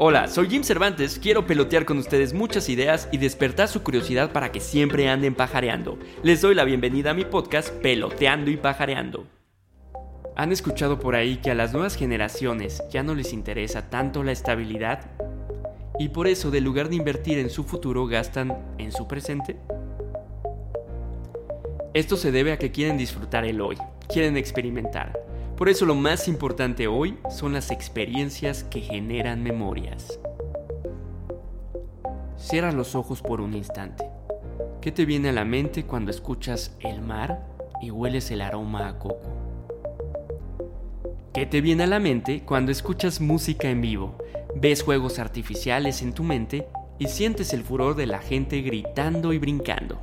Hola, soy Jim Cervantes, quiero pelotear con ustedes muchas ideas y despertar su curiosidad para que siempre anden pajareando. Les doy la bienvenida a mi podcast Peloteando y Pajareando. ¿Han escuchado por ahí que a las nuevas generaciones ya no les interesa tanto la estabilidad? Y por eso, de lugar de invertir en su futuro, gastan en su presente? Esto se debe a que quieren disfrutar el hoy, quieren experimentar. Por eso lo más importante hoy son las experiencias que generan memorias. Cierra los ojos por un instante. ¿Qué te viene a la mente cuando escuchas el mar y hueles el aroma a coco? ¿Qué te viene a la mente cuando escuchas música en vivo, ves juegos artificiales en tu mente y sientes el furor de la gente gritando y brincando?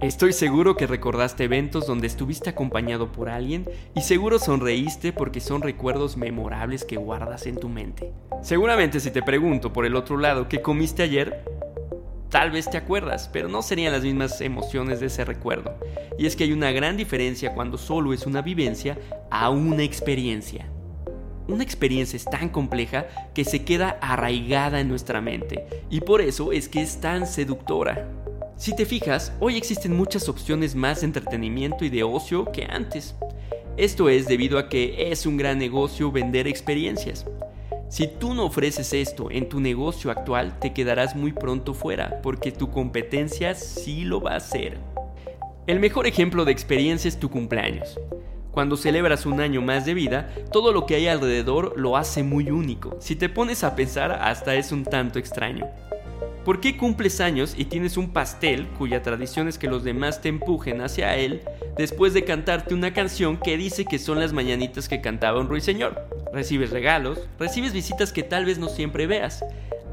Estoy seguro que recordaste eventos donde estuviste acompañado por alguien y seguro sonreíste porque son recuerdos memorables que guardas en tu mente. Seguramente si te pregunto por el otro lado qué comiste ayer, tal vez te acuerdas, pero no serían las mismas emociones de ese recuerdo. Y es que hay una gran diferencia cuando solo es una vivencia a una experiencia. Una experiencia es tan compleja que se queda arraigada en nuestra mente y por eso es que es tan seductora. Si te fijas, hoy existen muchas opciones más de entretenimiento y de ocio que antes. Esto es debido a que es un gran negocio vender experiencias. Si tú no ofreces esto en tu negocio actual, te quedarás muy pronto fuera, porque tu competencia sí lo va a hacer. El mejor ejemplo de experiencia es tu cumpleaños. Cuando celebras un año más de vida, todo lo que hay alrededor lo hace muy único. Si te pones a pensar, hasta es un tanto extraño. ¿Por qué cumples años y tienes un pastel cuya tradición es que los demás te empujen hacia él después de cantarte una canción que dice que son las mañanitas que cantaba un ruiseñor? Recibes regalos, recibes visitas que tal vez no siempre veas,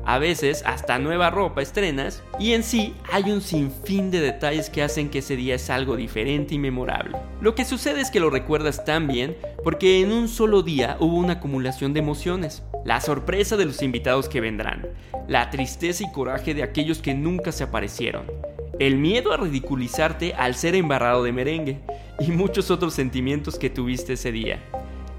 a veces hasta nueva ropa estrenas y en sí hay un sinfín de detalles que hacen que ese día es algo diferente y memorable. Lo que sucede es que lo recuerdas tan bien porque en un solo día hubo una acumulación de emociones. La sorpresa de los invitados que vendrán, la tristeza y coraje de aquellos que nunca se aparecieron, el miedo a ridiculizarte al ser embarrado de merengue y muchos otros sentimientos que tuviste ese día.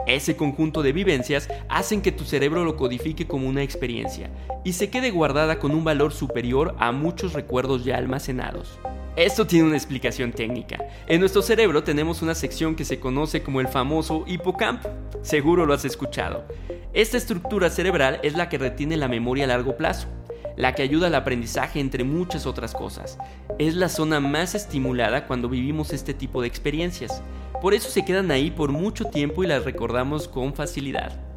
Ese conjunto de vivencias hacen que tu cerebro lo codifique como una experiencia y se quede guardada con un valor superior a muchos recuerdos ya almacenados. Esto tiene una explicación técnica. En nuestro cerebro tenemos una sección que se conoce como el famoso hipocampo. Seguro lo has escuchado. Esta estructura cerebral es la que retiene la memoria a largo plazo, la que ayuda al aprendizaje entre muchas otras cosas. Es la zona más estimulada cuando vivimos este tipo de experiencias. Por eso se quedan ahí por mucho tiempo y las recordamos con facilidad.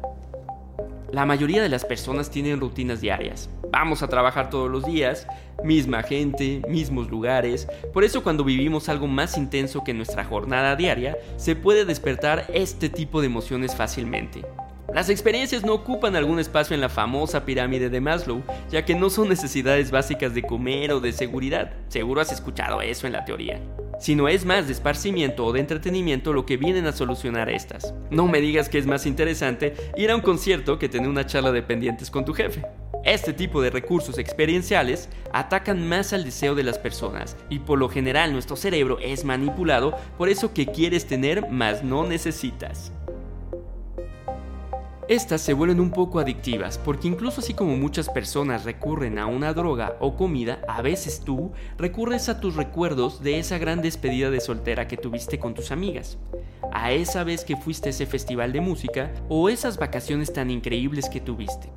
La mayoría de las personas tienen rutinas diarias. Vamos a trabajar todos los días, misma gente, mismos lugares. Por eso cuando vivimos algo más intenso que nuestra jornada diaria, se puede despertar este tipo de emociones fácilmente. Las experiencias no ocupan algún espacio en la famosa pirámide de Maslow, ya que no son necesidades básicas de comer o de seguridad. Seguro has escuchado eso en la teoría. Sino es más de esparcimiento o de entretenimiento lo que vienen a solucionar estas. No me digas que es más interesante ir a un concierto que tener una charla de pendientes con tu jefe. Este tipo de recursos experienciales atacan más al deseo de las personas y por lo general nuestro cerebro es manipulado por eso que quieres tener más no necesitas. Estas se vuelven un poco adictivas porque incluso así como muchas personas recurren a una droga o comida, a veces tú recurres a tus recuerdos de esa gran despedida de soltera que tuviste con tus amigas, a esa vez que fuiste a ese festival de música o esas vacaciones tan increíbles que tuviste.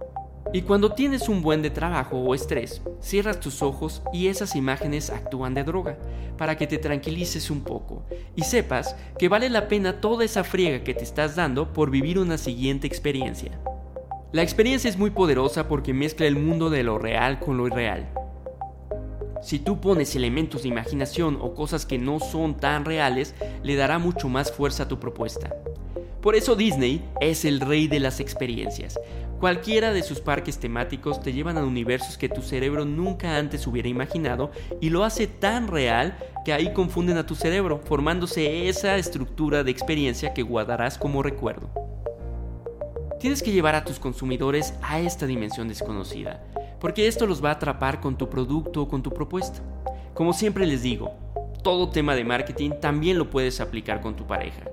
Y cuando tienes un buen de trabajo o estrés, cierras tus ojos y esas imágenes actúan de droga, para que te tranquilices un poco y sepas que vale la pena toda esa friega que te estás dando por vivir una siguiente experiencia. La experiencia es muy poderosa porque mezcla el mundo de lo real con lo irreal. Si tú pones elementos de imaginación o cosas que no son tan reales, le dará mucho más fuerza a tu propuesta. Por eso Disney es el rey de las experiencias, Cualquiera de sus parques temáticos te llevan a universos que tu cerebro nunca antes hubiera imaginado y lo hace tan real que ahí confunden a tu cerebro, formándose esa estructura de experiencia que guardarás como recuerdo. Tienes que llevar a tus consumidores a esta dimensión desconocida, porque esto los va a atrapar con tu producto o con tu propuesta. Como siempre les digo, todo tema de marketing también lo puedes aplicar con tu pareja.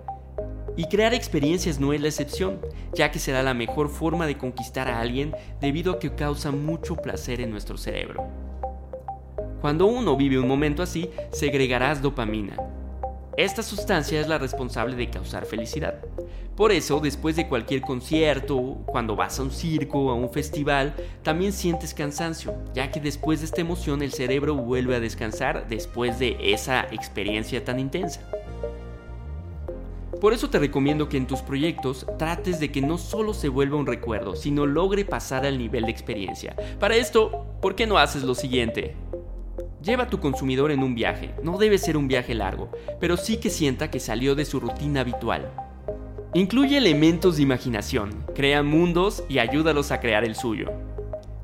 Y crear experiencias no es la excepción, ya que será la mejor forma de conquistar a alguien debido a que causa mucho placer en nuestro cerebro. Cuando uno vive un momento así, segregarás dopamina. Esta sustancia es la responsable de causar felicidad. Por eso, después de cualquier concierto, cuando vas a un circo o a un festival, también sientes cansancio, ya que después de esta emoción el cerebro vuelve a descansar después de esa experiencia tan intensa. Por eso te recomiendo que en tus proyectos trates de que no solo se vuelva un recuerdo, sino logre pasar al nivel de experiencia. Para esto, ¿por qué no haces lo siguiente? Lleva a tu consumidor en un viaje. No debe ser un viaje largo, pero sí que sienta que salió de su rutina habitual. Incluye elementos de imaginación, crea mundos y ayúdalos a crear el suyo.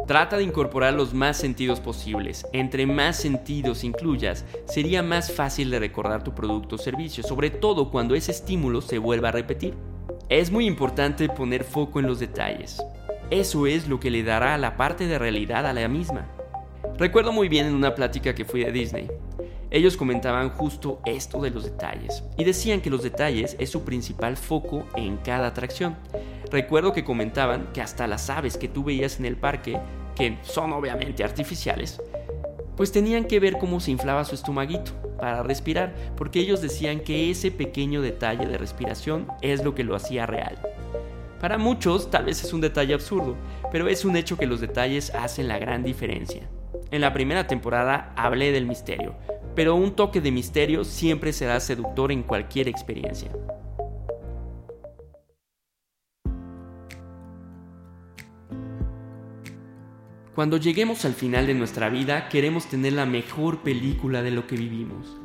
Trata de incorporar los más sentidos posibles. Entre más sentidos incluyas, sería más fácil de recordar tu producto o servicio, sobre todo cuando ese estímulo se vuelva a repetir. Es muy importante poner foco en los detalles. Eso es lo que le dará la parte de realidad a la misma. Recuerdo muy bien en una plática que fui a Disney. Ellos comentaban justo esto de los detalles y decían que los detalles es su principal foco en cada atracción. Recuerdo que comentaban que hasta las aves que tú veías en el parque, que son obviamente artificiales, pues tenían que ver cómo se inflaba su estomaguito para respirar, porque ellos decían que ese pequeño detalle de respiración es lo que lo hacía real. Para muchos tal vez es un detalle absurdo, pero es un hecho que los detalles hacen la gran diferencia. En la primera temporada hablé del misterio, pero un toque de misterio siempre será seductor en cualquier experiencia. Cuando lleguemos al final de nuestra vida, queremos tener la mejor película de lo que vivimos.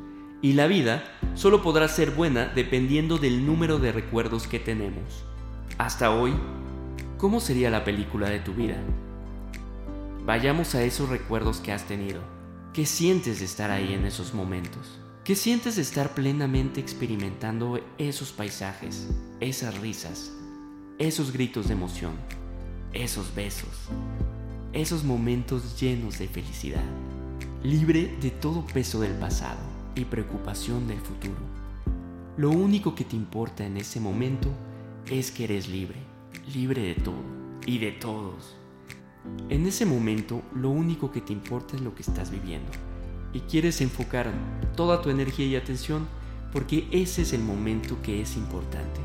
Y la vida solo podrá ser buena dependiendo del número de recuerdos que tenemos. Hasta hoy, ¿cómo sería la película de tu vida? Vayamos a esos recuerdos que has tenido. ¿Qué sientes de estar ahí en esos momentos? ¿Qué sientes de estar plenamente experimentando esos paisajes, esas risas, esos gritos de emoción, esos besos, esos momentos llenos de felicidad, libre de todo peso del pasado y preocupación del futuro. Lo único que te importa en ese momento es que eres libre, libre de todo y de todos. En ese momento lo único que te importa es lo que estás viviendo y quieres enfocar toda tu energía y atención porque ese es el momento que es importante.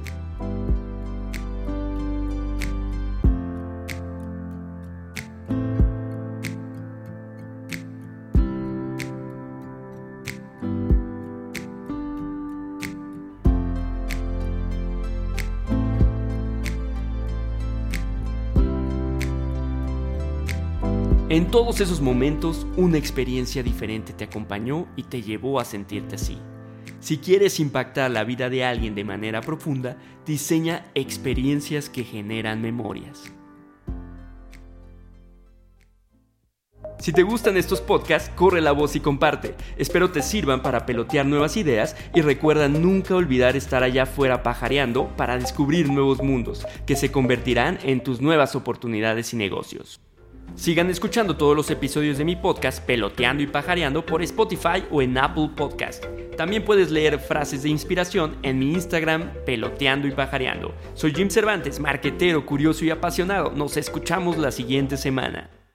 En todos esos momentos, una experiencia diferente te acompañó y te llevó a sentirte así. Si quieres impactar la vida de alguien de manera profunda, diseña experiencias que generan memorias. Si te gustan estos podcasts, corre la voz y comparte. Espero te sirvan para pelotear nuevas ideas y recuerda nunca olvidar estar allá afuera pajareando para descubrir nuevos mundos que se convertirán en tus nuevas oportunidades y negocios. Sigan escuchando todos los episodios de mi podcast Peloteando y Pajareando por Spotify o en Apple Podcast. También puedes leer frases de inspiración en mi Instagram Peloteando y Pajareando. Soy Jim Cervantes, marquetero, curioso y apasionado. Nos escuchamos la siguiente semana.